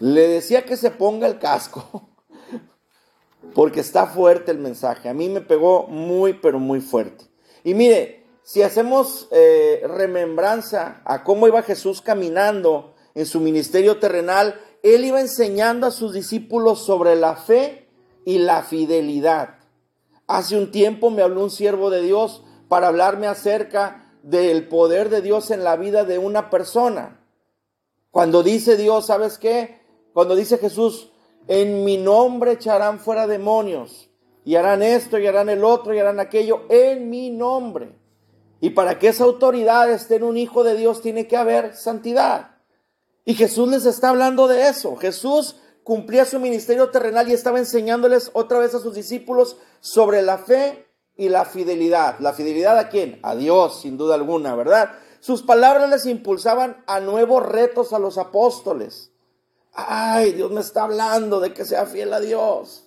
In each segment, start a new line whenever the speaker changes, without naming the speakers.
Le decía que se ponga el casco, porque está fuerte el mensaje. A mí me pegó muy, pero muy fuerte. Y mire, si hacemos eh, remembranza a cómo iba Jesús caminando en su ministerio terrenal, él iba enseñando a sus discípulos sobre la fe y la fidelidad. Hace un tiempo me habló un siervo de Dios para hablarme acerca del poder de Dios en la vida de una persona. Cuando dice Dios, ¿sabes qué? Cuando dice Jesús, en mi nombre echarán fuera demonios y harán esto y harán el otro y harán aquello en mi nombre. Y para que esa autoridad esté en un hijo de Dios tiene que haber santidad. Y Jesús les está hablando de eso. Jesús cumplía su ministerio terrenal y estaba enseñándoles otra vez a sus discípulos sobre la fe y la fidelidad. ¿La fidelidad a quién? A Dios, sin duda alguna, ¿verdad? Sus palabras les impulsaban a nuevos retos a los apóstoles. Ay, Dios me está hablando de que sea fiel a Dios.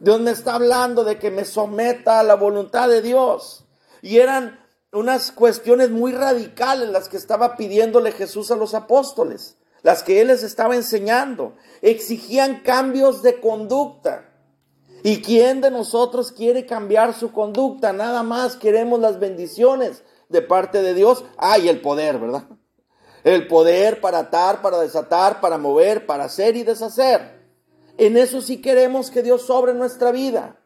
Dios me está hablando de que me someta a la voluntad de Dios. Y eran unas cuestiones muy radicales las que estaba pidiéndole Jesús a los apóstoles, las que Él les estaba enseñando. Exigían cambios de conducta. ¿Y quién de nosotros quiere cambiar su conducta? Nada más queremos las bendiciones de parte de Dios. Ah, y el poder, ¿verdad? El poder para atar, para desatar, para mover, para hacer y deshacer. En eso sí queremos que Dios sobre nuestra vida.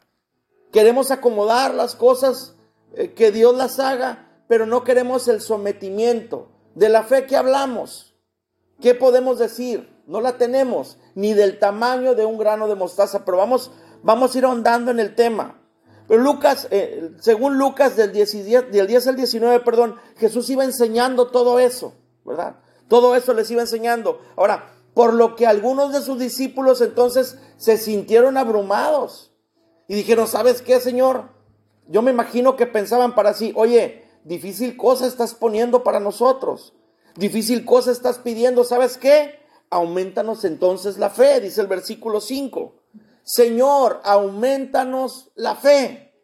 Queremos acomodar las cosas, eh, que Dios las haga, pero no queremos el sometimiento. De la fe que hablamos, ¿qué podemos decir? No la tenemos, ni del tamaño de un grano de mostaza, pero vamos, vamos a ir ahondando en el tema. Pero Lucas, eh, según Lucas del 10, del 10 al 19, perdón, Jesús iba enseñando todo eso. ¿Verdad? Todo eso les iba enseñando. Ahora, por lo que algunos de sus discípulos entonces se sintieron abrumados y dijeron, ¿sabes qué, Señor? Yo me imagino que pensaban para sí, oye, difícil cosa estás poniendo para nosotros, difícil cosa estás pidiendo, ¿sabes qué? Aumentanos entonces la fe, dice el versículo 5. Señor, aumentanos la fe.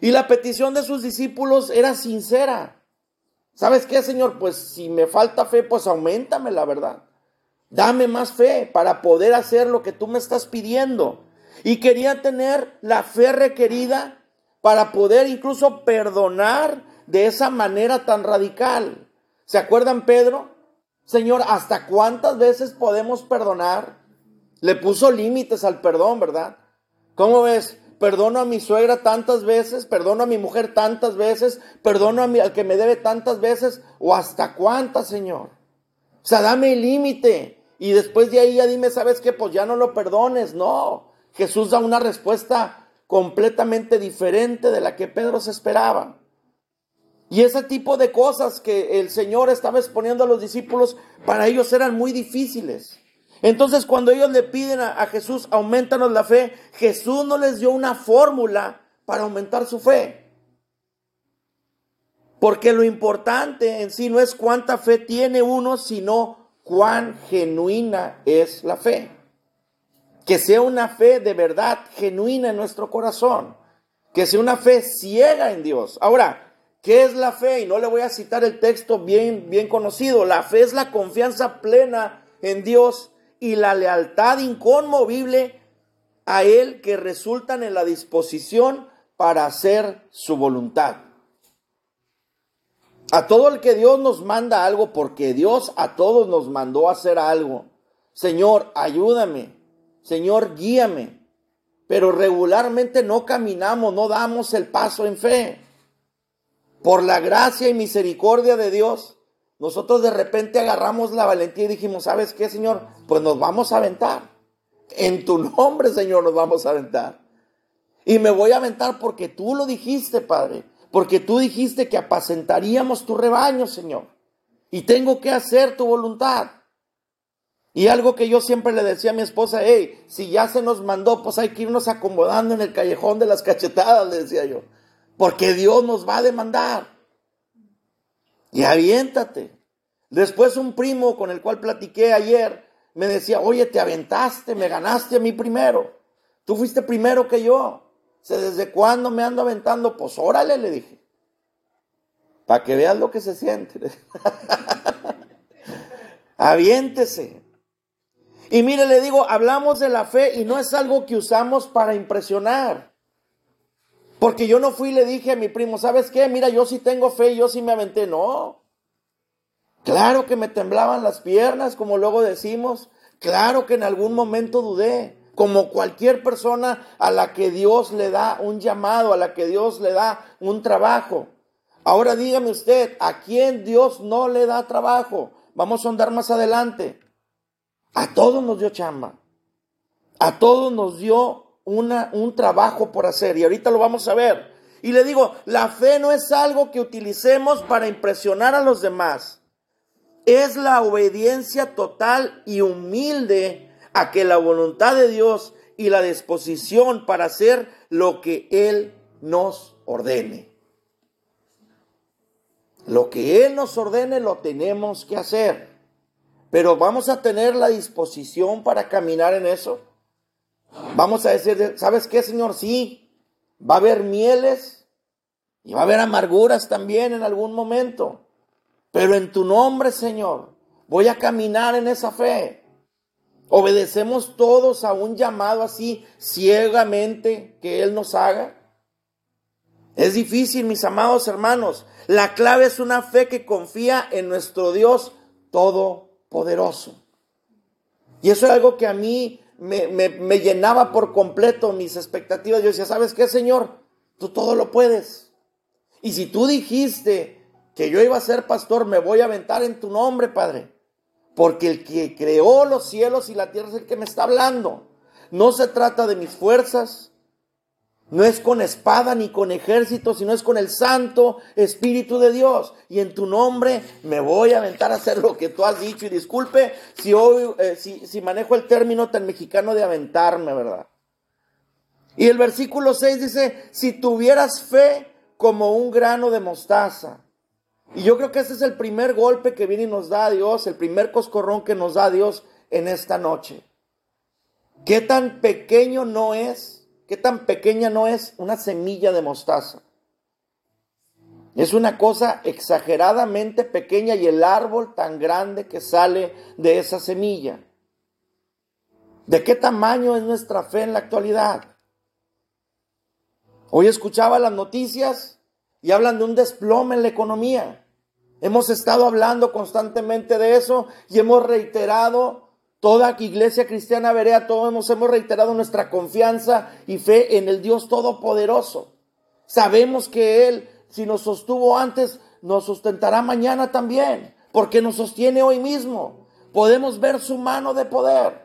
Y la petición de sus discípulos era sincera. ¿Sabes qué, Señor? Pues si me falta fe, pues aumentame la verdad. Dame más fe para poder hacer lo que tú me estás pidiendo. Y quería tener la fe requerida para poder incluso perdonar de esa manera tan radical. ¿Se acuerdan, Pedro? Señor, ¿hasta cuántas veces podemos perdonar? Le puso límites al perdón, ¿verdad? ¿Cómo ves? Perdono a mi suegra tantas veces, perdono a mi mujer tantas veces, perdono a mi, al que me debe tantas veces, o hasta cuántas, Señor. O sea, dame el límite. Y después de ahí ya dime, ¿sabes qué? Pues ya no lo perdones. No, Jesús da una respuesta completamente diferente de la que Pedro se esperaba. Y ese tipo de cosas que el Señor estaba exponiendo a los discípulos, para ellos eran muy difíciles. Entonces cuando ellos le piden a, Jesús, aumentanos la fe, Jesús no les dio una fórmula para aumentar su fe. Porque lo importante en sí no es cuánta fe tiene uno, sino cuán genuina es la fe. Que sea una fe de verdad genuina en nuestro corazón. Que sea una fe ciega en Dios. Ahora, ¿qué es la fe? Y no le voy a citar el texto bien, bien conocido. La fe es la confianza plena en Dios y la lealtad inconmovible a Él que resultan en la disposición para hacer su voluntad. A todo el que Dios nos manda algo, porque Dios a todos nos mandó a hacer algo. Señor, ayúdame. Señor, guíame. Pero regularmente no caminamos, no damos el paso en fe. Por la gracia y misericordia de Dios, nosotros de repente agarramos la valentía y dijimos, ¿sabes qué, Señor? Pues nos vamos a aventar. En tu nombre, Señor, nos vamos a aventar. Y me voy a aventar porque tú lo dijiste, Padre. Porque tú dijiste que apacentaríamos tu rebaño, Señor. Y tengo que hacer tu voluntad. Y algo que yo siempre le decía a mi esposa, hey, si ya se nos mandó, pues hay que irnos acomodando en el callejón de las cachetadas, le decía yo. Porque Dios nos va a demandar y aviéntate. Después un primo con el cual platiqué ayer me decía, oye, te aventaste, me ganaste a mí primero. Tú fuiste primero que yo. ¿Desde cuándo me ando aventando? Pues órale, le dije. Para que veas lo que se siente. Aviéntese. Y mire, le digo, hablamos de la fe y no es algo que usamos para impresionar. Porque yo no fui y le dije a mi primo, ¿sabes qué? Mira, yo sí tengo fe, yo sí me aventé. No. Claro que me temblaban las piernas, como luego decimos. Claro que en algún momento dudé. Como cualquier persona a la que Dios le da un llamado, a la que Dios le da un trabajo. Ahora dígame usted, ¿a quién Dios no le da trabajo? Vamos a andar más adelante. A todos nos dio chamba. A todos nos dio una, un trabajo por hacer. Y ahorita lo vamos a ver. Y le digo, la fe no es algo que utilicemos para impresionar a los demás. Es la obediencia total y humilde a que la voluntad de Dios y la disposición para hacer lo que Él nos ordene. Lo que Él nos ordene lo tenemos que hacer. Pero vamos a tener la disposición para caminar en eso. Vamos a decir, ¿sabes qué, Señor? Sí, va a haber mieles y va a haber amarguras también en algún momento. Pero en tu nombre, Señor, voy a caminar en esa fe. ¿Obedecemos todos a un llamado así ciegamente que Él nos haga? Es difícil, mis amados hermanos. La clave es una fe que confía en nuestro Dios Todopoderoso. Y eso es algo que a mí me, llenaba por completo mis expectativas. Yo decía, ¿sabes qué, Señor? Tú todo lo puedes. Y si tú dijiste que yo iba a ser pastor, me voy a aventar en tu nombre, Padre. Porque el que creó los cielos y la tierra es el que me está hablando. No se trata de mis fuerzas, no es con espada ni con ejército, sino es con el Santo Espíritu de Dios. Y en tu nombre me voy a aventar a hacer lo que tú has dicho. Y disculpe si, hoy, eh, si, manejo el término tan mexicano de aventarme, ¿verdad? Y el versículo 6 dice, si tuvieras fe como un grano de mostaza. Y yo creo que ese es el primer golpe que viene y nos da Dios, el primer coscorrón que nos da Dios en esta noche. ¿Qué tan pequeño no es ¿Qué tan pequeña no es una semilla de mostaza? Es una cosa exageradamente pequeña y el árbol tan grande que sale de esa semilla. ¿De qué tamaño es nuestra fe en la actualidad? Hoy escuchaba las noticias y hablan de un desplome en la economía. Hemos estado hablando constantemente de eso y hemos reiterado Toda iglesia cristiana verea, todos hemos, hemos reiterado nuestra confianza y fe en el Dios Todopoderoso. Sabemos que Él, si nos sostuvo antes, nos sustentará mañana también, porque nos sostiene hoy mismo. Podemos ver su mano de poder.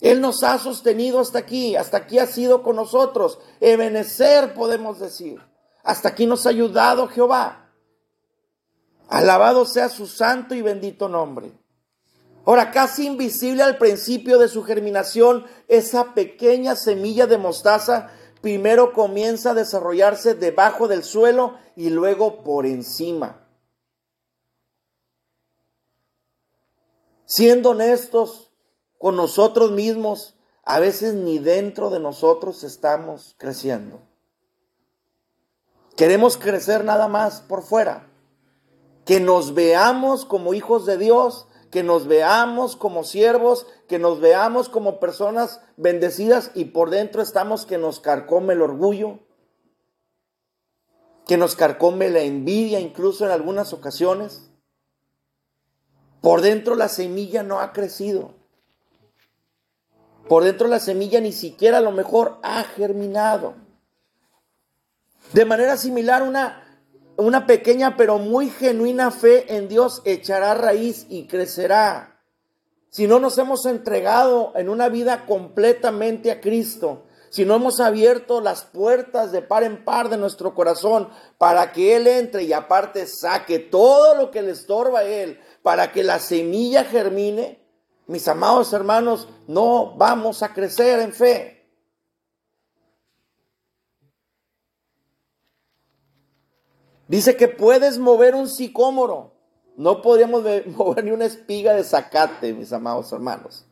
Él nos ha sostenido hasta aquí, hasta aquí ha sido con nosotros. Ebenecer, podemos decir. Hasta aquí nos ha ayudado Jehová. Alabado sea su santo y bendito nombre. Ahora, casi invisible al principio de su germinación, esa pequeña semilla de mostaza primero comienza a desarrollarse debajo del suelo y luego por encima. Siendo honestos con nosotros mismos, a veces ni dentro de nosotros estamos creciendo. Queremos crecer nada más por fuera. Que nos veamos como hijos de Dios, que nos veamos como siervos, que nos veamos como personas bendecidas y por dentro estamos que nos carcome el orgullo, que nos carcome la envidia incluso en algunas ocasiones. Por dentro la semilla no ha crecido. Por dentro la semilla ni siquiera a lo mejor ha germinado. De manera similar, una, una pequeña pero muy genuina fe en Dios echará raíz y crecerá. Si no nos hemos entregado en una vida completamente a Cristo, si no hemos abierto las puertas de par en par de nuestro corazón para que Él entre y aparte saque todo lo que le estorba a Él, para que la semilla germine, mis amados hermanos, no vamos a crecer en fe. Dice que puedes mover un sicómoro. No podríamos mover ni una espiga de zacate, mis amados hermanos.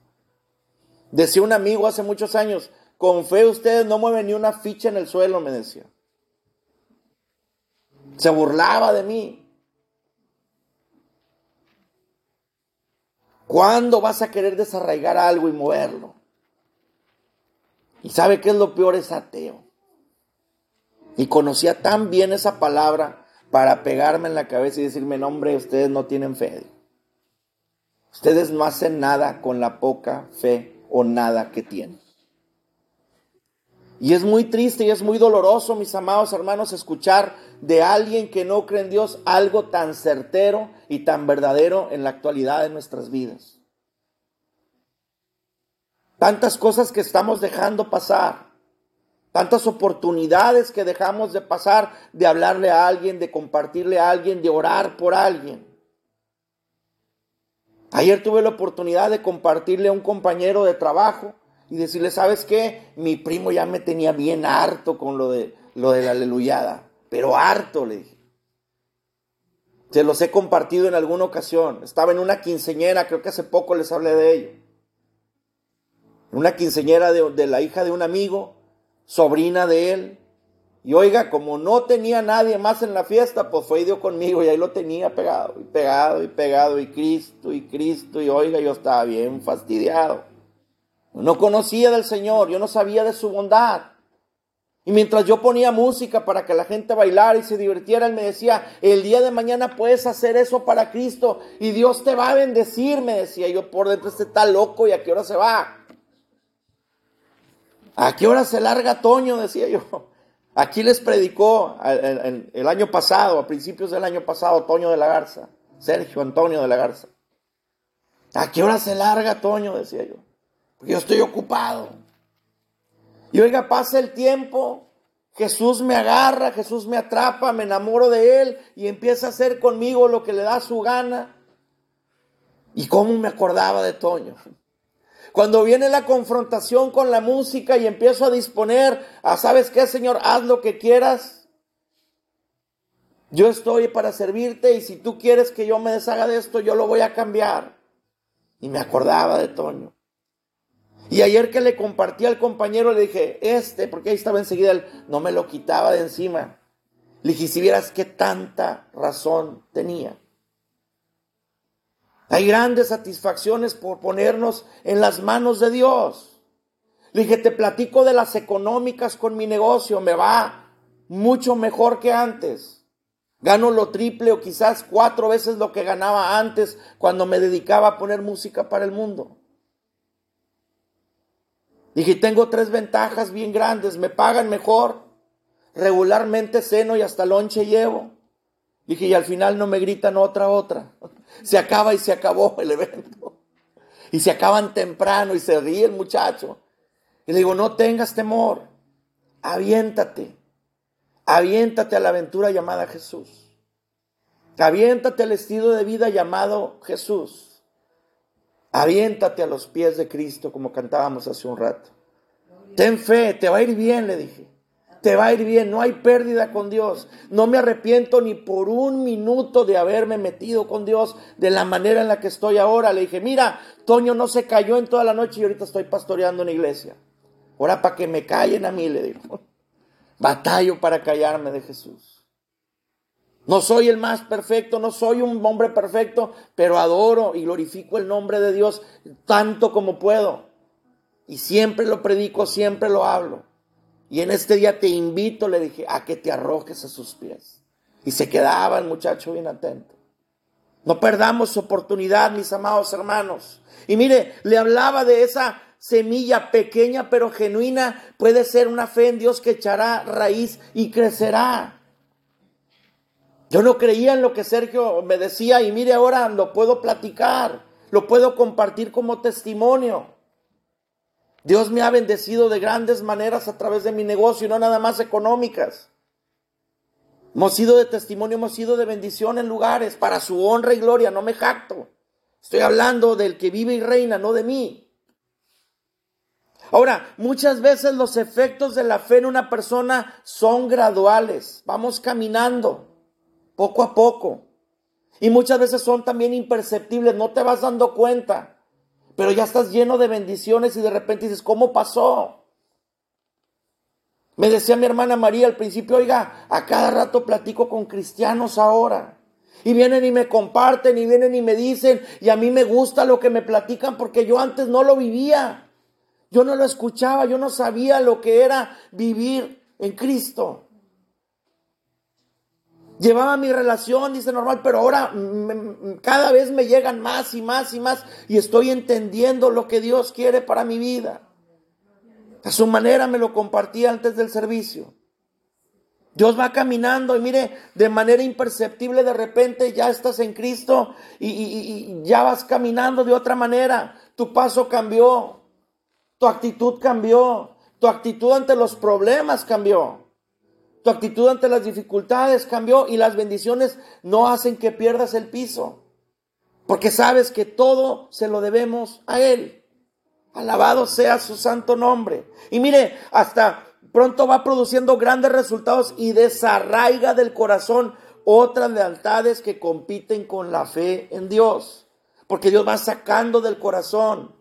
Decía un amigo hace muchos años, con fe ustedes no mueven ni una ficha en el suelo, me decía. Se burlaba de mí. ¿Cuándo vas a querer desarraigar algo y moverlo? Y sabe qué es lo peor, es ateo. Y conocía tan bien esa palabra para pegarme en la cabeza y decirme, no hombre, ustedes no tienen fe. Ustedes no hacen nada con la poca fe o nada que tienen. Y es muy triste y es muy doloroso, mis amados hermanos, escuchar de alguien que no cree en Dios algo tan certero y tan verdadero en la actualidad de nuestras vidas. Tantas cosas que estamos dejando pasar, tantas oportunidades que dejamos de pasar, de hablarle a alguien, de compartirle a alguien, de orar por alguien. Ayer tuve la oportunidad de compartirle a un compañero de trabajo y decirle, ¿sabes qué? Mi primo ya me tenía bien harto con lo de, lo de la aleluyada, pero harto, le dije. Se los he compartido en alguna ocasión. Estaba en una quinceñera, creo que hace poco les hablé de ello. Una quinceñera de, de la hija de un amigo, sobrina de él. Y oiga, como no tenía nadie más en la fiesta, pues fue y dio conmigo y ahí lo tenía pegado, y pegado, y pegado, y Cristo, y Cristo, y oiga, yo estaba bien fastidiado. No conocía del Señor, yo no sabía de su bondad. Y mientras yo ponía música para que la gente bailara y se divirtiera, él me decía, el día de mañana puedes hacer eso para Cristo y Dios te va a bendecir, me decía yo por dentro, este está loco y a qué hora se va. ¿A qué hora se larga Toño? Decía yo. Aquí les predicó el, el año pasado, a principios del año pasado, Toño de la Garza, Sergio Antonio de la Garza. ¿A qué hora se larga Toño? Decía yo porque yo estoy ocupado. Y oiga, pasa el tiempo, Jesús me agarra, Jesús me atrapa, me enamoro de Él y empieza a hacer conmigo lo que le da su gana. ¿Y cómo me acordaba de Toño? Cuando viene la confrontación con la música y empiezo a disponer a, ¿sabes qué, Señor? Haz lo que quieras. Yo estoy para servirte y si tú quieres que yo me deshaga de esto, yo lo voy a cambiar. Y me acordaba de Toño. Y ayer que le compartí al compañero, le dije, este, porque ahí estaba enseguida, él no me lo quitaba de encima. Le dije, si vieras qué tanta razón tenía. Hay grandes satisfacciones por ponernos en las manos de Dios. Le dije, te platico de las económicas con mi negocio, me va mucho mejor que antes. Gano lo triple o quizás cuatro veces lo que ganaba antes cuando me dedicaba a poner música para el mundo. Dije, tengo tres ventajas bien grandes, me pagan mejor, regularmente ceno y hasta lonche llevo. Dije, y al final no me gritan otra, otra. Se acaba y se acabó el evento. Y se acaban temprano y se ríe el muchacho. Y le digo, no tengas temor, aviéntate, aviéntate a la aventura llamada Jesús. Aviéntate al estilo de vida llamado Jesús. Aviéntate a los pies de Cristo como cantábamos hace un rato. Ten fe, te va a ir bien, le dije. Te va a ir bien, no hay pérdida con Dios. No me arrepiento ni por un minuto de haberme metido con Dios de la manera en la que estoy ahora. Le dije, mira, Toño no se cayó en toda la noche y ahorita estoy pastoreando en iglesia. Ahora para que me callen a mí, le digo. Batallo para callarme de Jesús. No soy el más perfecto, no soy un hombre perfecto, pero adoro y glorifico el nombre de Dios tanto como puedo. Y siempre lo predico, siempre lo hablo. Y en este día te invito, le dije, a que te arrojes a sus pies. Y se quedaba el muchacho bien atento. No perdamos oportunidad, mis amados hermanos. Y mire, le hablaba de esa semilla pequeña pero genuina. Puede ser una fe en Dios que echará raíz y crecerá. Yo no creía en lo que Sergio me decía y mire ahora lo puedo platicar, lo puedo compartir como testimonio. Dios me ha bendecido de grandes maneras a través de mi negocio y no nada más económicas. Hemos sido de testimonio, hemos sido de bendición en lugares para su honra y gloria, no me jacto. Estoy hablando del que vive y reina, no de mí. Ahora, muchas veces los efectos de la fe en una persona son graduales. Vamos caminando poco a poco. Y muchas veces son también imperceptibles, no te vas dando cuenta, pero ya estás lleno de bendiciones y de repente dices, ¿cómo pasó? Me decía mi hermana María al principio, oiga, a cada rato platico con cristianos ahora. Y vienen y me comparten y vienen y me dicen, y a mí me gusta lo que me platican porque yo antes no lo vivía. Yo no lo escuchaba, yo no sabía lo que era vivir en Cristo. Llevaba mi relación, dice normal, pero ahora cada vez me llegan más y más y más y estoy entendiendo lo que Dios quiere para mi vida. A su manera me lo compartía antes del servicio. Dios va caminando y mire, de manera imperceptible de repente ya estás en Cristo y, y, ya vas caminando de otra manera. Tu paso cambió, tu actitud cambió, tu actitud ante los problemas cambió, tu actitud ante las dificultades cambió y las bendiciones no hacen que pierdas el piso, porque sabes que todo se lo debemos a Él. Alabado sea su santo nombre. Y mire, hasta pronto va produciendo grandes resultados y desarraiga del corazón otras lealtades que compiten con la fe en Dios. Porque Dios va sacando del corazón.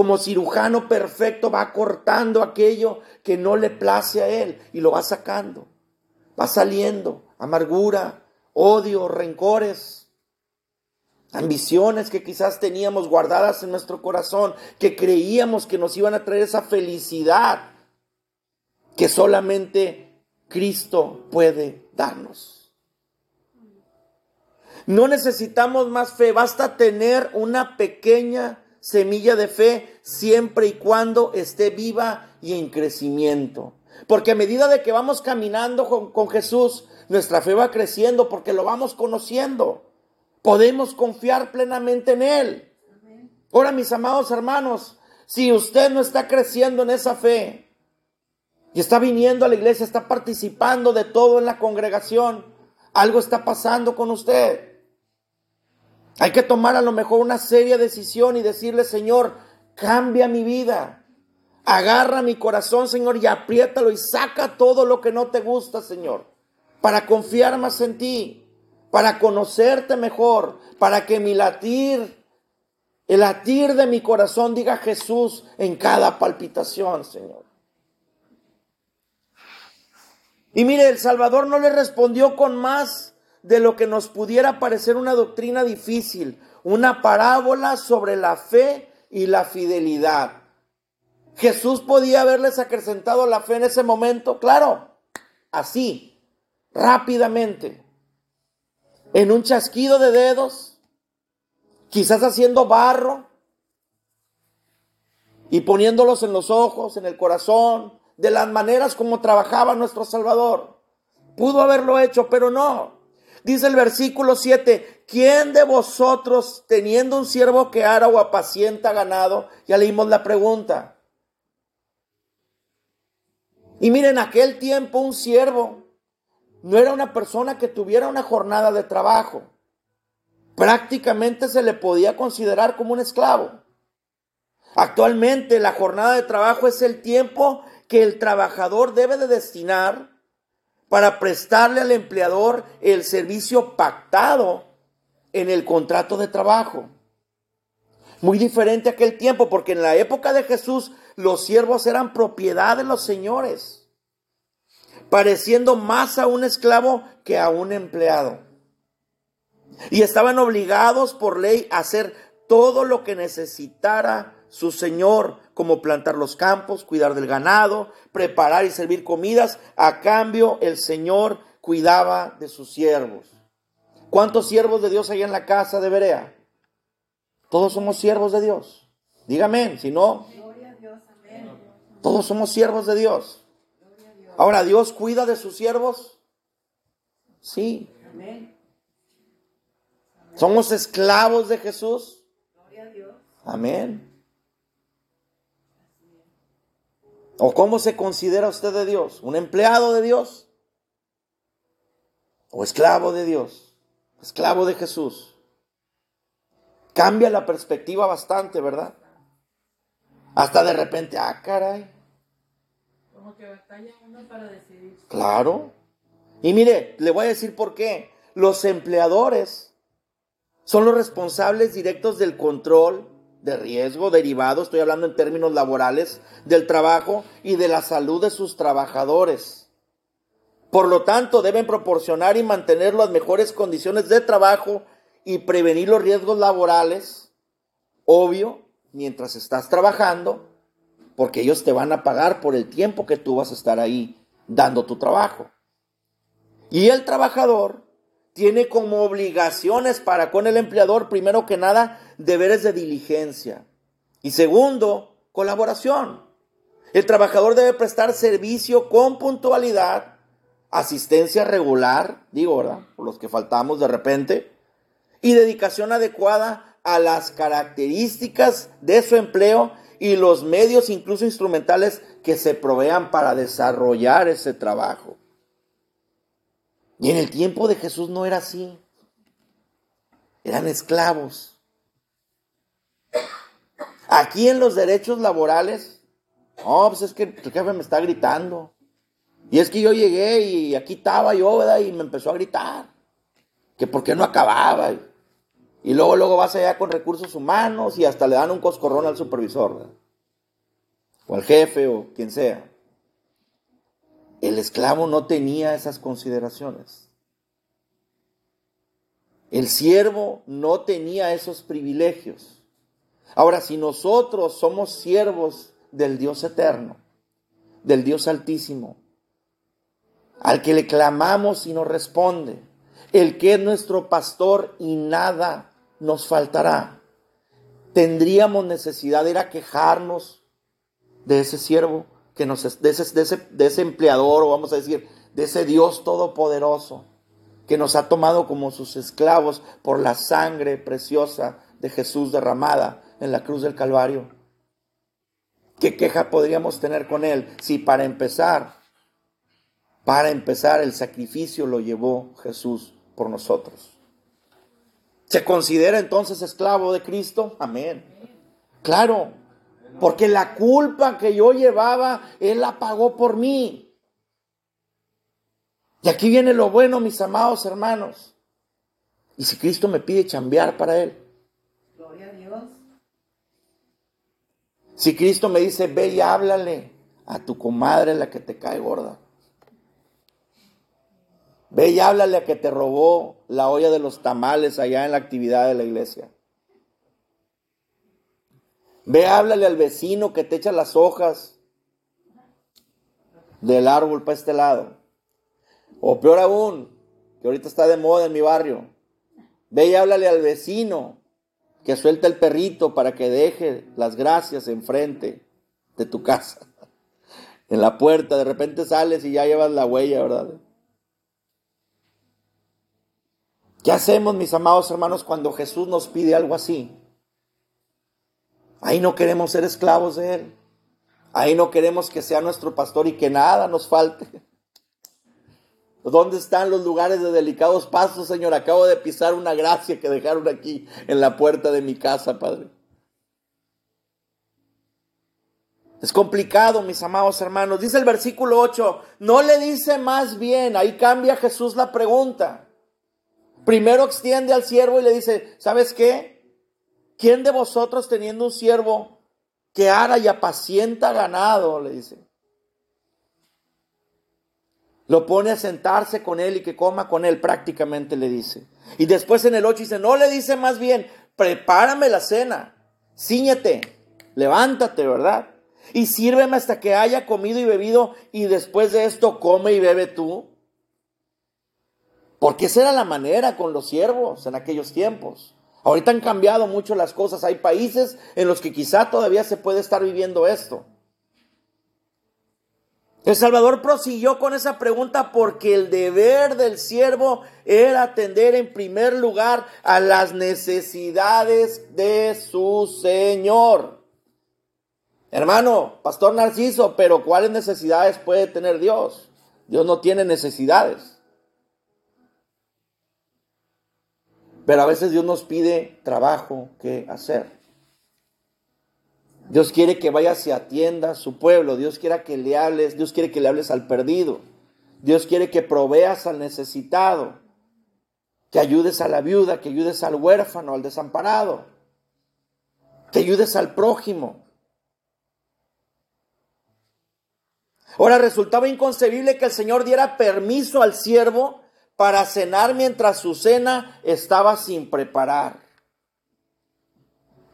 Como cirujano perfecto va cortando aquello que no le place a Él y lo va sacando. Va saliendo amargura, odio, rencores, ambiciones que quizás teníamos guardadas en nuestro corazón, que creíamos que nos iban a traer esa felicidad que solamente Cristo puede darnos. No necesitamos más fe, basta tener una pequeña semilla de fe siempre y cuando esté viva y en crecimiento. Porque a medida de que vamos caminando con, Jesús, nuestra fe va creciendo porque lo vamos conociendo. Podemos confiar plenamente en Él. Ahora, mis amados hermanos, si usted no está creciendo en esa fe, y está viniendo a la iglesia, está participando de todo en la congregación, algo está pasando con usted. Hay que tomar a lo mejor una seria decisión y decirle, Señor, cambia mi vida. Agarra mi corazón, Señor, y apriétalo y saca todo lo que no te gusta, Señor, para confiar más en ti, para conocerte mejor, para que mi latir, el latir de mi corazón diga Jesús en cada palpitación, Señor. Y mire, el Salvador no le respondió con más de lo que nos pudiera parecer una doctrina difícil, una parábola sobre la fe y la fidelidad. Jesús podía haberles acrecentado la fe en ese momento, claro, así, rápidamente, en un chasquido de dedos, quizás haciendo barro y poniéndolos en los ojos, en el corazón, de las maneras como trabajaba nuestro Salvador. Pudo haberlo hecho, pero no. Dice el versículo 7, ¿quién de vosotros teniendo un siervo que ara o apacienta ganado? Ya leímos la pregunta. Y miren, en aquel tiempo un siervo no era una persona que tuviera una jornada de trabajo. Prácticamente se le podía considerar como un esclavo. Actualmente la jornada de trabajo es el tiempo que el trabajador debe de destinar para prestarle al empleador el servicio pactado en el contrato de trabajo. Muy diferente a aquel tiempo, porque en la época de Jesús los siervos eran propiedad de los señores, pareciendo más a un esclavo que a un empleado. Y estaban obligados por ley a hacer todo lo que necesitara su señor, como plantar los campos, cuidar del ganado, preparar y servir comidas. A cambio, el Señor cuidaba de sus siervos. ¿Cuántos siervos de Dios hay en la casa de Berea? Todos somos siervos de Dios. Dígame, si no, todos somos siervos de Dios. Ahora, ¿Dios cuida de sus siervos? Sí. ¿Somos esclavos de Jesús? Amén. ¿O cómo se considera usted de Dios? ¿Un empleado de Dios? ¿O esclavo de Dios? Esclavo de Jesús. Cambia la perspectiva bastante, ¿verdad? Hasta de repente, ah, caray. Como que batalla uno para decidir. Claro. Y mire, le voy a decir por qué. Los empleadores son los responsables directos del control, de riesgo derivado, estoy hablando en términos laborales, del trabajo y de la salud de sus trabajadores. Por lo tanto, deben proporcionar y mantener las mejores condiciones de trabajo y prevenir los riesgos laborales, obvio, mientras estás trabajando, porque ellos te van a pagar por el tiempo que tú vas a estar ahí dando tu trabajo. Y el trabajador tiene como obligaciones para con el empleador, primero que nada, deberes de diligencia. Y segundo, colaboración. El trabajador debe prestar servicio con puntualidad, asistencia regular, digo, ¿verdad? Por los que faltamos de repente, y dedicación adecuada a las características de su empleo y los medios, incluso instrumentales, que se provean para desarrollar ese trabajo. Y en el tiempo de Jesús no era así. Eran esclavos. Aquí en los derechos laborales, no, pues es que el jefe me está gritando. Y es que yo llegué y aquí estaba yo, ¿verdad? Y me empezó a gritar. Que por qué no acababa. Y luego, luego vas allá con recursos humanos y hasta le dan un coscorrón al supervisor, ¿verdad? O al jefe o quien sea. El esclavo no tenía esas consideraciones. El siervo no tenía esos privilegios. Ahora, si nosotros somos siervos del Dios eterno, del Dios altísimo, al que le clamamos y nos responde, el que es nuestro pastor y nada nos faltará. Tendríamos necesidad de ir a quejarnos de ese siervo, que nos, de, ese, de, ese, de ese empleador, o vamos a decir, de ese Dios todopoderoso, que nos ha tomado como sus esclavos por la sangre preciosa de Jesús derramada en la cruz del Calvario. ¿Qué queja podríamos tener con Él si para empezar para empezar, el sacrificio lo llevó Jesús por nosotros. ¿Se considera entonces esclavo de Cristo? Amén. Claro, porque la culpa que yo llevaba, Él la pagó por mí. Y aquí viene lo bueno, mis amados hermanos. Y si Cristo me pide chambear para Él. Gloria a Dios. Si Cristo me dice, ve y háblale a tu comadre la que te cae gorda. Ve y háblale a que te robó la olla de los tamales allá en la actividad de la iglesia. Ve, háblale al vecino que te echa las hojas del árbol para este lado. O peor aún, que ahorita está de moda en mi barrio. Ve y háblale al vecino que suelta el perrito para que deje las gracias enfrente de tu casa. En la puerta, de repente sales y ya llevas la huella, ¿verdad? ¿Qué hacemos, mis amados hermanos, cuando Jesús nos pide algo así? Ahí no queremos ser esclavos de Él. Ahí no queremos que sea nuestro pastor y que nada nos falte. ¿Dónde están los lugares de delicados pasos, Señor? Acabo de pisar una gracia que dejaron aquí en la puerta de mi casa, Padre. Es complicado, mis amados hermanos. Dice el versículo 8, no le dice más bien, ahí cambia Jesús la pregunta. Primero extiende al siervo y le dice, ¿sabes qué? ¿Quién de vosotros teniendo un siervo que ara y apacienta ganado? Le dice. Lo pone a sentarse con él y que coma con él, prácticamente le dice. Y después en el 8 dice, no le dice más bien, prepárame la cena, ciñete, levántate, ¿verdad? Y sírveme hasta que haya comido y bebido y después de esto come y bebe tú. Porque esa era la manera con los siervos en aquellos tiempos. Ahorita han cambiado mucho las cosas. Hay países en los que quizá todavía se puede estar viviendo esto. El Salvador prosiguió con esa pregunta porque el deber del siervo era atender en primer lugar a las necesidades de su Señor. Hermano, Pastor Narciso, pero ¿cuáles necesidades puede tener Dios? Dios no tiene necesidades. Pero a veces Dios nos pide trabajo que hacer. Dios quiere que vayas y atienda a su pueblo. Dios quiere que le hables. Dios quiere que le hables al perdido. Dios quiere que proveas al necesitado. Que ayudes a la viuda, que ayudes al huérfano, al desamparado. Que ayudes al prójimo. Ahora resultaba inconcebible que el Señor diera permiso al siervo para cenar mientras su cena estaba sin preparar.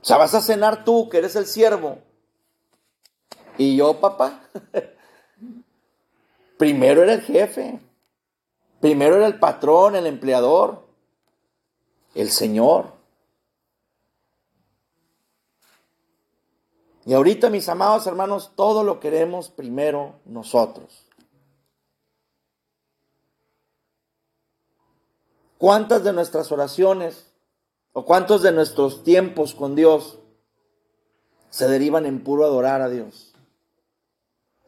O sea, vas a cenar tú, que eres el siervo. Y yo, papá. Primero era el jefe. Primero era el patrón, el empleador. El Señor. Y ahorita, mis amados hermanos, todo lo queremos primero nosotros. ¿Cuántas de nuestras oraciones o cuántos de nuestros tiempos con Dios se derivan en puro adorar a Dios?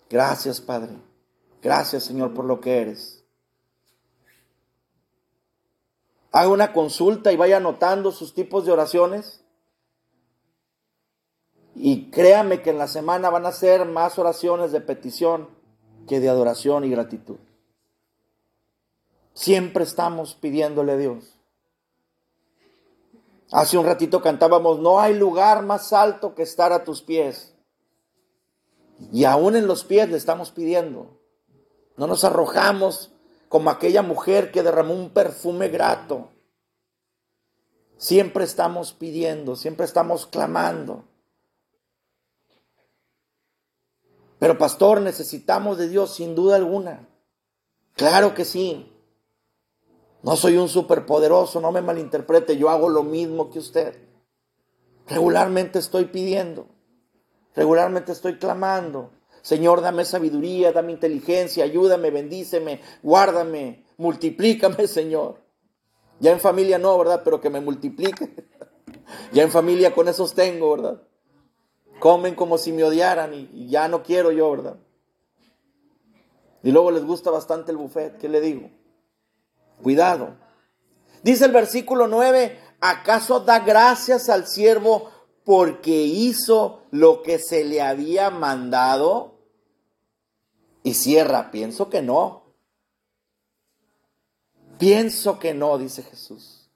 Gracias, Padre. Gracias, Señor, por lo que eres. Haga una consulta y vaya anotando sus tipos de oraciones. Y créame que en la semana van a ser más oraciones de petición que de adoración y gratitud. Siempre estamos pidiéndole a Dios. Hace un ratito cantábamos, no hay lugar más alto que estar a tus pies. Y aún en los pies le estamos pidiendo. No nos arrojamos como aquella mujer que derramó un perfume grato. Siempre estamos pidiendo, siempre estamos clamando. Pero pastor, necesitamos de Dios sin duda alguna. Claro que sí. No soy un superpoderoso, no me malinterprete, yo hago lo mismo que usted. Regularmente estoy pidiendo, regularmente estoy clamando. Señor, dame sabiduría, dame inteligencia, ayúdame, bendíceme, guárdame, multiplícame, Señor. Ya en familia no, ¿verdad? Pero que me multiplique. ya en familia con esos tengo, ¿verdad? Comen como si me odiaran y, ya no quiero yo, ¿verdad? Y luego les gusta bastante el buffet, ¿qué le digo? Cuidado. Dice el versículo 9, ¿acaso da gracias al siervo porque hizo lo que se le había mandado? Y cierra, pienso que no. Pienso que no, dice Jesús.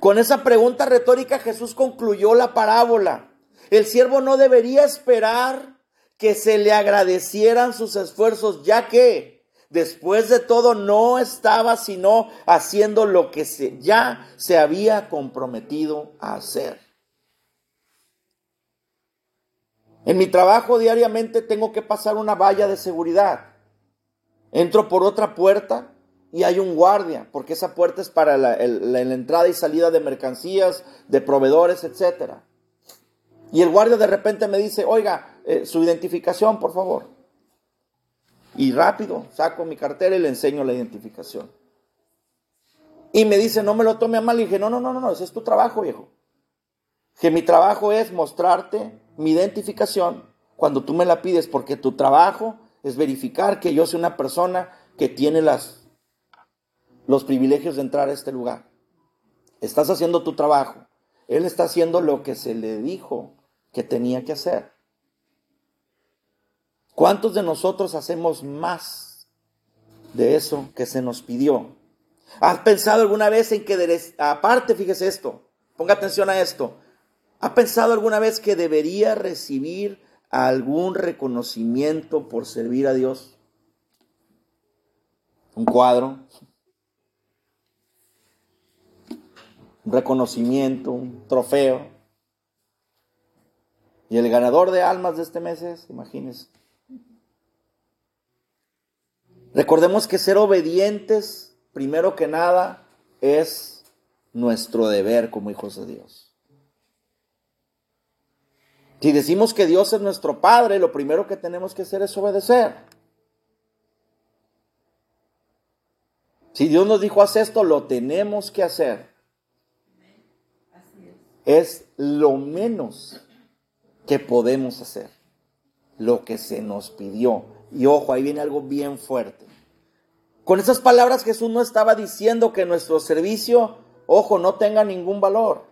Con esa pregunta retórica Jesús concluyó la parábola. El siervo no debería esperar que se le agradecieran sus esfuerzos, ya que después de todo no estaba sino haciendo lo que ya se había comprometido a hacer. En mi trabajo diariamente tengo que pasar una valla de seguridad. Entro por otra puerta y hay un guardia, porque esa puerta es para la, entrada y salida de mercancías, de proveedores, etcétera. Y el guardia de repente me dice, oiga, eh, su identificación, por favor. Y rápido saco mi cartera y le enseño la identificación. Y me dice, no me lo tome a mal. Y dije, no, no, no, no, ese es tu trabajo, viejo. Que mi trabajo es mostrarte mi identificación cuando tú me la pides, porque tu trabajo es verificar que yo soy una persona que tiene las, los privilegios de entrar a este lugar. Estás haciendo tu trabajo. Él está haciendo lo que se le dijo que tenía que hacer. ¿Cuántos de nosotros hacemos más de eso que se nos pidió? ¿Has pensado alguna vez en que, aparte, fíjese esto, ponga atención a esto, ¿ha pensado alguna vez que debería recibir algún reconocimiento por servir a Dios? Un cuadro, un reconocimiento, un trofeo. Y el ganador de almas de este mes es, imagínense. Recordemos que ser obedientes, primero que nada, es nuestro deber como hijos de Dios. Si decimos que Dios es nuestro Padre, lo primero que tenemos que hacer es obedecer. Si Dios nos dijo haz esto, lo tenemos que hacer. Es lo menos que podemos hacer, lo que se nos pidió. Y ojo, ahí viene algo bien fuerte. Con esas palabras Jesús no estaba diciendo que nuestro servicio, ojo, no tenga ningún valor.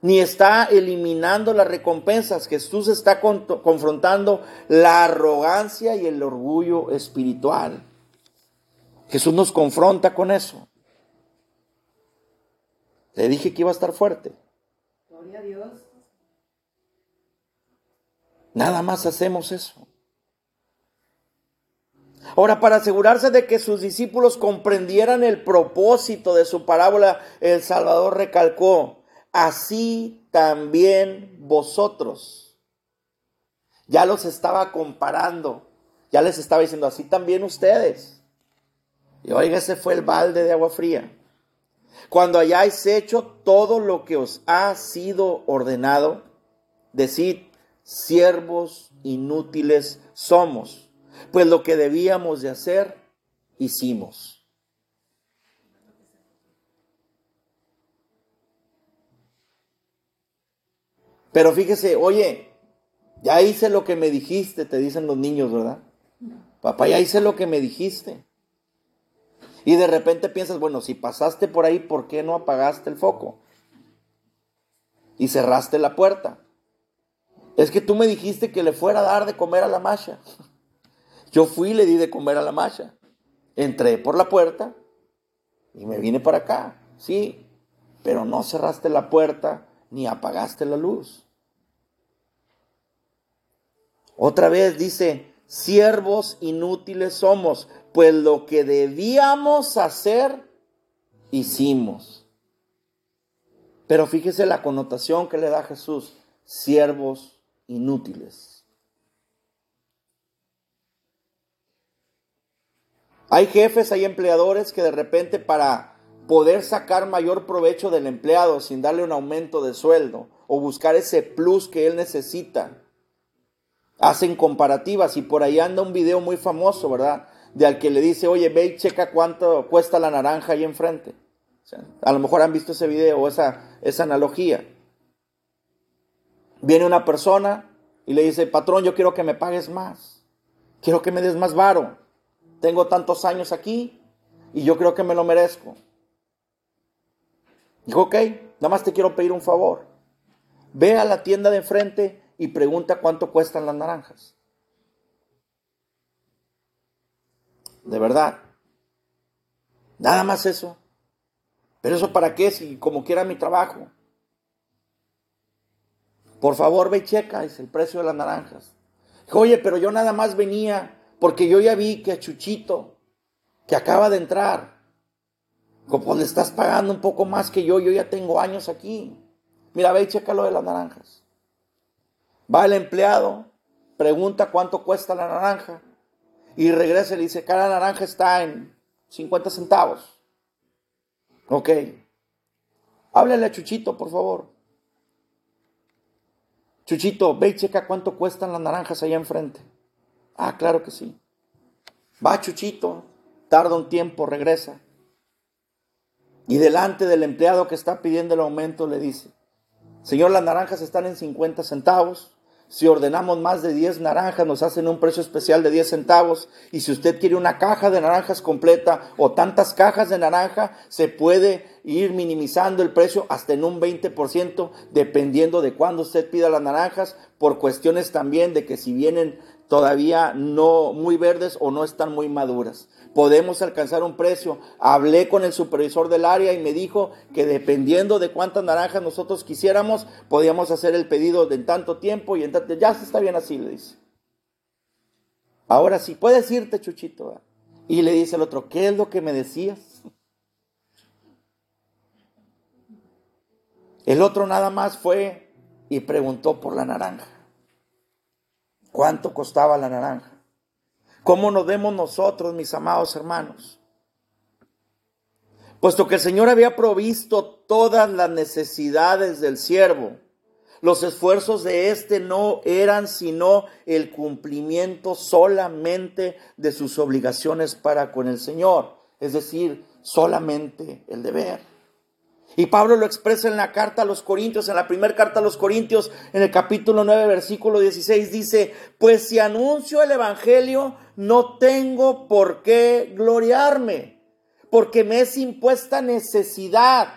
Ni está eliminando las recompensas. Jesús está confrontando la arrogancia y el orgullo espiritual. Jesús nos confronta con eso. Le dije que iba a estar fuerte. Gloria a Dios. Nada más hacemos eso. Ahora, para asegurarse de que sus discípulos comprendieran el propósito de su parábola, el Salvador recalcó, así también vosotros. Ya los estaba comparando, ya les estaba diciendo, así también ustedes. Y oiga, ese fue el balde de agua fría. Cuando hayáis hecho todo lo que os ha sido ordenado, decid, siervos inútiles somos, pues lo que debíamos de hacer, hicimos. Pero fíjese, oye, ya hice lo que me dijiste, te dicen los niños, ¿verdad? Papá, ya hice lo que me dijiste. Y de repente piensas, bueno, si pasaste por ahí, ¿por qué no apagaste el foco? Y cerraste la puerta. Es que tú me dijiste que le fuera a dar de comer a la masha. Yo fui y le di de comer a la masha. Entré por la puerta y me vine para acá. Sí, pero no cerraste la puerta ni apagaste la luz. Otra vez dice, siervos inútiles somos, pues lo que debíamos hacer, hicimos. Pero fíjese la connotación que le da Jesús, siervos inútiles. Hay jefes, hay empleadores que de repente para poder sacar mayor provecho del empleado sin darle un aumento de sueldo o buscar ese plus que él necesita, hacen comparativas y por ahí anda un video muy famoso, ¿verdad? De al que le dice, oye, ve y checa cuánto cuesta la naranja ahí enfrente. a lo mejor han visto ese video o esa, esa analogía. Viene una persona y le dice, patrón, yo quiero que me pagues más. Quiero que me des más varo. Tengo tantos años aquí y yo creo que me lo merezco. Dijo, ok, nada más te quiero pedir un favor. Ve a la tienda de enfrente y pregunta cuánto cuestan las naranjas. De verdad. Nada más eso. Pero eso para qué si como quiera mi trabajo. Por favor, ve y checa, es el precio de las naranjas. Oye, pero yo nada más venía porque yo ya vi que a Chuchito, que acaba de entrar, como le estás pagando un poco más que yo, yo ya tengo años aquí. Mira, ve y checa lo de las naranjas. Va el empleado, pregunta cuánto cuesta la naranja y regresa y le dice, cada naranja está en 50 centavos. Ok. Háblale a Chuchito, por favor. Chuchito, ve y checa cuánto cuestan las naranjas allá enfrente. Ah, claro que sí. Va Chuchito, tarda un tiempo, regresa. Y delante del empleado que está pidiendo el aumento le dice, Señor, las naranjas están en 50 centavos. Si ordenamos más de 10 naranjas, nos hacen un precio especial de 10 centavos. Y si usted quiere una caja de naranjas completa o tantas cajas de naranja, se puede ir minimizando el precio hasta en un 20%, dependiendo de cuándo usted pida las naranjas, por cuestiones también de que si vienen todavía no muy verdes o no están muy maduras podemos alcanzar un precio. Hablé con el supervisor del área y me dijo que dependiendo de cuántas naranjas nosotros quisiéramos, podíamos hacer el pedido en tanto tiempo y en tanto, ya está bien así, le dice. Ahora sí, puedes irte, Chuchito. Y le dice el otro, ¿qué es lo que me decías? El otro nada más fue y preguntó por la naranja. ¿Cuánto costaba la naranja? ¿Cómo nos vemos nosotros, mis amados hermanos? Puesto que el Señor había provisto todas las necesidades del siervo, los esfuerzos de éste no eran sino el cumplimiento solamente de sus obligaciones para con el Señor, es decir, solamente el deber. Y Pablo lo expresa en la carta a los Corintios, en la primera carta a los Corintios, en el capítulo 9, versículo 16, dice, pues si anuncio el Evangelio, no tengo por qué gloriarme, porque me es impuesta necesidad,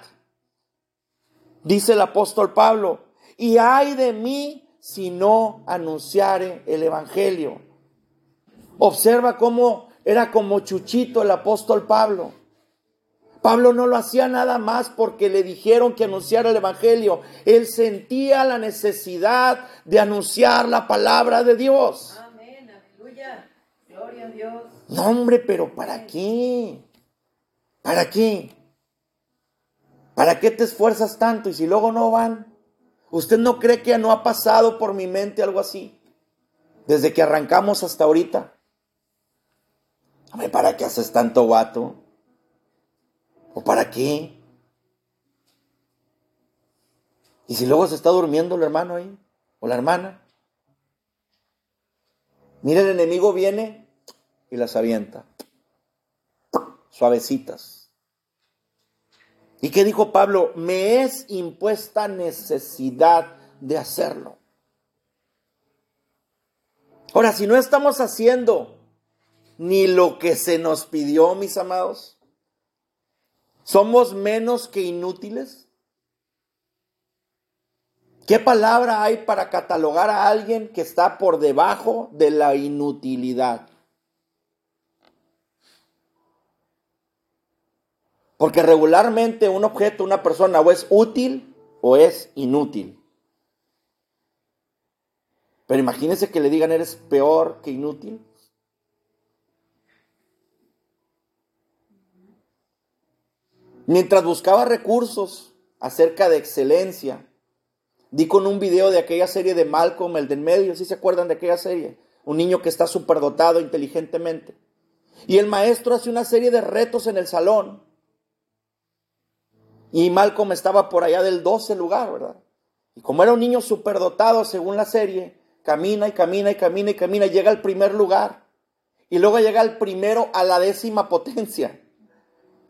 dice el apóstol Pablo, y hay de mí si no anunciare el Evangelio. Observa cómo era como Chuchito el apóstol Pablo. Pablo no lo hacía nada más porque le dijeron que anunciara el Evangelio. Él sentía la necesidad de anunciar la palabra de Dios. Amén, aleluya.
Gloria a Dios.
No, hombre, pero ¿para qué? ¿Para qué? ¿Para qué te esfuerzas tanto y si luego no van? ¿Usted no cree que no ha pasado por mi mente algo así? Desde que arrancamos hasta ahorita. Hombre, ¿para qué haces tanto vato? ¿O para qué? ¿Y si luego se está durmiendo el hermano ahí? ¿O la hermana? Mira, el enemigo viene y las avienta. Suavecitas. ¿Y qué dijo Pablo? Me es impuesta necesidad de hacerlo. Ahora, si no estamos haciendo ni lo que se nos pidió, mis amados, ¿somos menos que inútiles? ¿Qué palabra hay para catalogar a alguien que está por debajo de la inutilidad? Porque regularmente un objeto, una persona, o es útil o es inútil. Pero imagínense que le digan eres peor que inútil. Mientras buscaba recursos acerca de excelencia, di con un video de aquella serie de Malcolm, el del medio, si se acuerdan de aquella serie? Un niño que está superdotado inteligentemente. Y el maestro hace una serie de retos en el salón y Malcolm estaba por allá del 12 lugar, ¿verdad? Y como era un niño superdotado según la serie, camina y camina y camina y camina, llega al primer lugar. Y luego llega al primero a la décima potencia.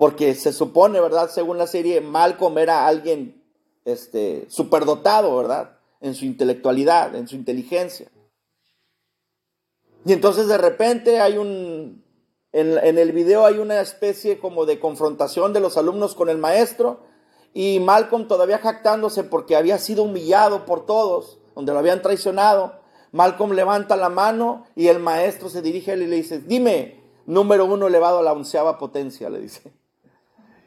Porque se supone, ¿verdad? Según la serie, Malcolm era alguien este, superdotado, ¿verdad? En su intelectualidad, en su inteligencia. Y entonces de repente hay un, en, en, el video hay una especie como de confrontación de los alumnos con el maestro y Malcolm todavía jactándose porque había sido humillado por todos, donde lo habían traicionado. Malcolm levanta la mano y el maestro se dirige a él y le dice, dime, número uno elevado a la onceava potencia, le dice.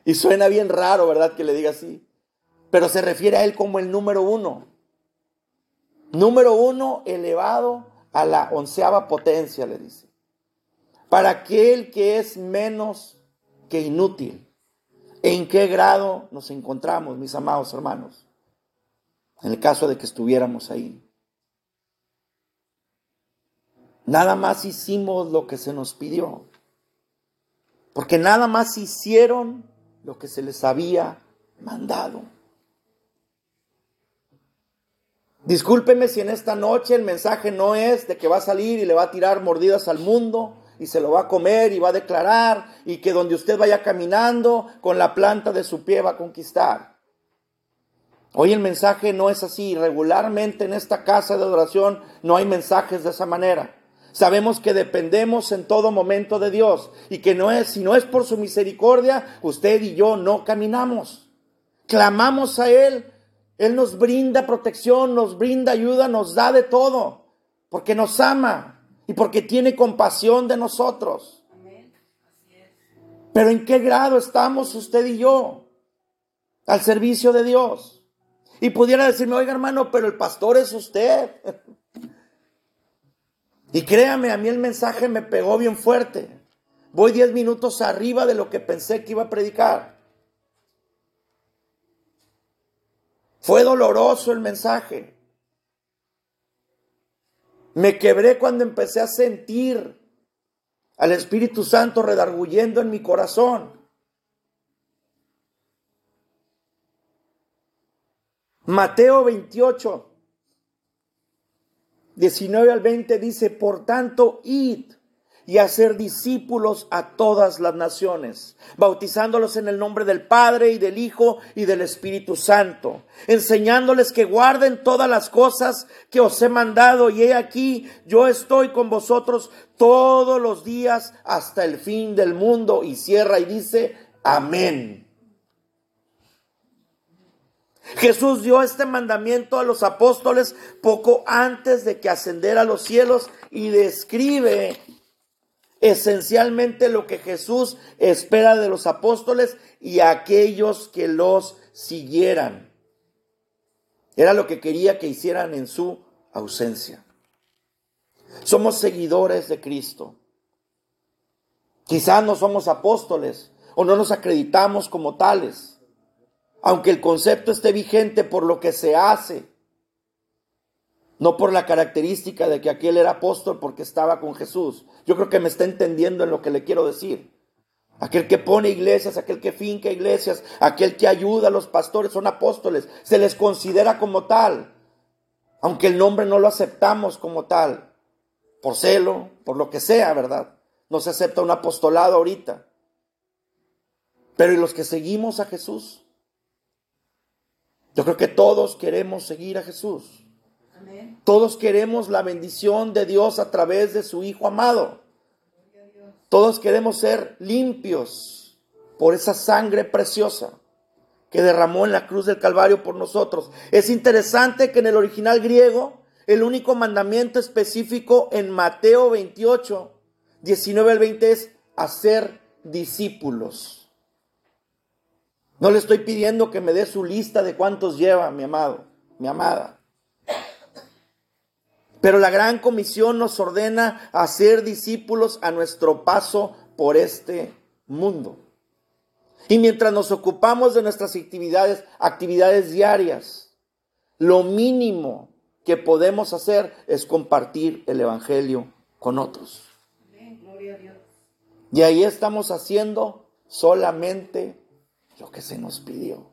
Y suena bien raro, ¿verdad? Que le diga así. Pero se refiere a él como el número uno. Número uno elevado a la onceava potencia, le dice. Para aquel que es menos que inútil. ¿En qué grado nos encontramos, mis amados hermanos? En el caso de que estuviéramos ahí. Nada más hicimos lo que se nos pidió. Porque nada más hicieron lo que se les había mandado. Discúlpeme si en esta noche el mensaje no es de que va a salir y le va a tirar mordidas al mundo y se lo va a comer y va a declarar y que donde usted vaya caminando con la planta de su pie va a conquistar. Hoy el mensaje no es así. Regularmente en esta casa de adoración no hay mensajes de esa manera. Sabemos que dependemos en todo momento de Dios y que no es, si no es por su misericordia, usted y yo no caminamos. Clamamos a Él. Él nos brinda protección, nos brinda ayuda, nos da de todo, porque nos ama y porque tiene compasión de nosotros. Pero ¿en qué grado estamos usted y yo al servicio de Dios? Y pudiera decirme, oiga hermano, pero el pastor es usted. y créame, a mí el mensaje me pegó bien fuerte. Voy diez minutos arriba de lo que pensé que iba a predicar. Fue doloroso el mensaje. Me quebré cuando empecé a sentir al Espíritu Santo redarguyendo en mi corazón. Mateo 28, 19 al 20 dice, por tanto, id y hacer discípulos a todas las naciones, bautizándolos en el nombre del Padre y del Hijo y del Espíritu Santo, enseñándoles que guarden todas las cosas que os he mandado y he aquí, yo estoy con vosotros todos los días hasta el fin del mundo y cierra y dice, amén. Jesús dio este mandamiento a los apóstoles poco antes de que ascendiera a los cielos y describe esencialmente lo que Jesús espera de los apóstoles y aquellos que los siguieran. Era lo que quería que hicieran en su ausencia. Somos seguidores de Cristo. Quizás no somos apóstoles o no nos acreditamos como tales, aunque el concepto esté vigente por lo que se hace, no por la característica de que aquel era apóstol porque estaba con Jesús. Yo creo que me está entendiendo en lo que le quiero decir. Aquel que pone iglesias, aquel que finca iglesias, aquel que ayuda a los pastores son apóstoles. Se les considera como tal, aunque el nombre no lo aceptamos como tal, por celo, por lo que sea, ¿verdad? No se acepta un apostolado ahorita. Pero ¿y los que seguimos a Jesús? Yo creo que todos queremos seguir a Jesús. Todos queremos la bendición de Dios a través de su Hijo amado. Todos queremos ser limpios por esa sangre preciosa que derramó en la cruz del Calvario por nosotros. Es interesante que en el original griego, el único mandamiento específico en Mateo 28, 19 al 20 es hacer discípulos. No le estoy pidiendo que me dé su lista de cuántos lleva, mi amado, mi amada. Pero la gran comisión nos ordena a ser discípulos a nuestro paso por este mundo. Y mientras nos ocupamos de nuestras actividades, actividades diarias, lo mínimo que podemos hacer es compartir el Evangelio con otros. Y ahí estamos haciendo solamente lo que se nos pidió.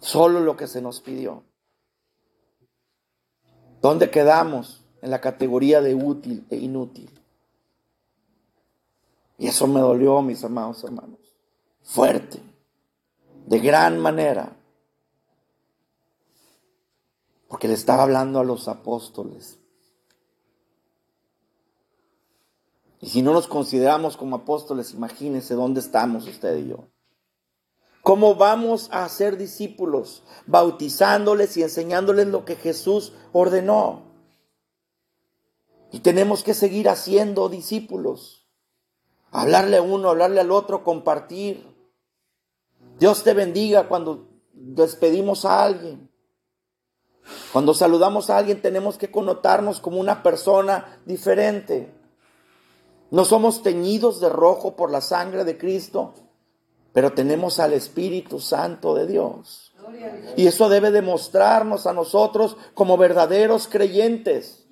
Solo lo que se nos pidió. ¿Dónde quedamos? En la categoría de útil e inútil. Y eso me dolió, mis amados hermanos. Fuerte. De gran manera. Porque le estaba hablando a los apóstoles. Y si no nos consideramos como apóstoles, imagínense dónde estamos usted y yo. ¿Cómo vamos a ser discípulos? Bautizándoles y enseñándoles lo que Jesús ordenó. Y tenemos que seguir haciendo discípulos. Hablarle a uno, hablarle al otro, compartir. Dios te bendiga cuando despedimos a alguien. Cuando saludamos a alguien tenemos que connotarnos como una persona diferente. No somos teñidos de rojo por la sangre de Cristo, pero tenemos al Espíritu Santo de Dios. Y eso debe demostrarnos a nosotros como verdaderos creyentes,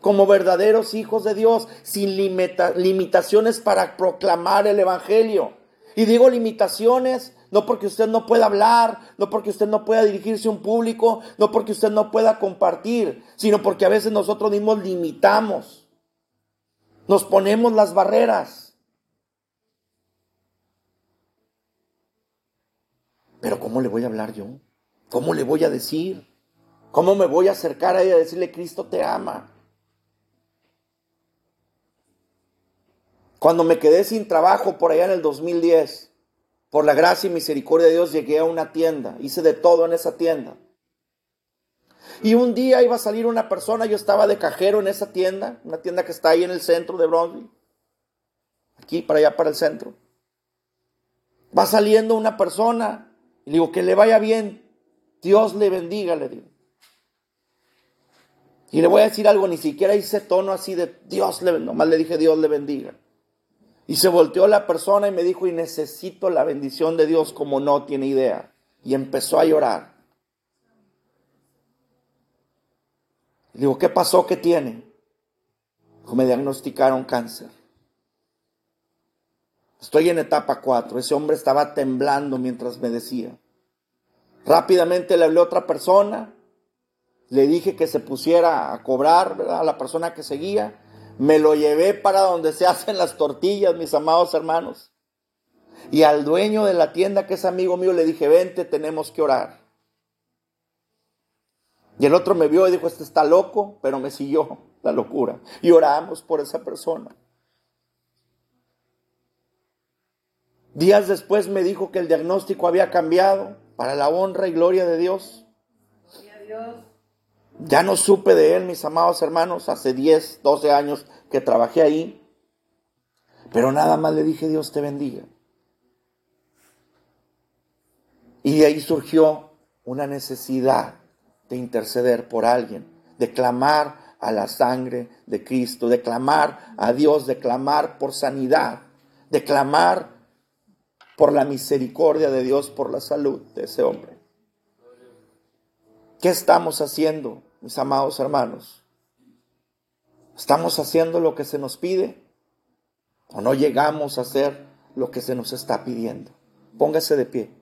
como verdaderos hijos de Dios, sin limitaciones para proclamar el Evangelio. Y digo limitaciones no porque usted no pueda hablar, no porque usted no pueda dirigirse a un público, no porque usted no pueda compartir, sino porque a veces nosotros mismos limitamos, nos ponemos las barreras. Pero ¿cómo le voy a hablar yo? ¿Cómo le voy a decir? ¿Cómo me voy a acercar a ella y decirle, Cristo te ama? Cuando me quedé sin trabajo por allá en el 2010, por la gracia y misericordia de Dios llegué a una tienda, hice de todo en esa tienda. Y un día iba a salir una persona, yo estaba de cajero en esa tienda, una tienda que está ahí en el centro de Bronzeville, aquí para allá para el centro. Va saliendo una persona y le digo, que le vaya bien, Dios le bendiga, le digo. Y le voy a decir algo, ni siquiera hice tono así de Dios le nomás le dije Dios le bendiga. Y se volteó la persona y me dijo, y necesito la bendición de Dios como no tiene idea. Y empezó a llorar. Le digo, ¿qué pasó? ¿Qué tiene? Me diagnosticaron cáncer. Estoy en etapa 4. Ese hombre estaba temblando mientras me decía. Rápidamente le hablé a otra persona. Le dije que se pusiera a cobrar a la persona que seguía. Me lo llevé para donde se hacen las tortillas, mis amados hermanos. Y al dueño de la tienda, que es amigo mío, le dije, vente, tenemos que orar. Y el otro me vio y dijo, este está loco, pero me siguió la locura. Y oramos por esa persona. Días después me dijo que el diagnóstico había cambiado para la honra y gloria de Dios. Ya no supe de él, mis amados hermanos, hace 10, 12 años que trabajé ahí. Pero nada más le dije, Dios te bendiga. Y de ahí surgió una necesidad de interceder por alguien, de clamar a la sangre de Cristo, de clamar a Dios, de clamar por sanidad, de clamar por la misericordia de Dios, por la salud de ese hombre. ¿Qué estamos haciendo, mis amados hermanos? ¿Estamos haciendo lo que se nos pide? ¿O no llegamos a hacer lo que se nos está pidiendo? Póngase de pie.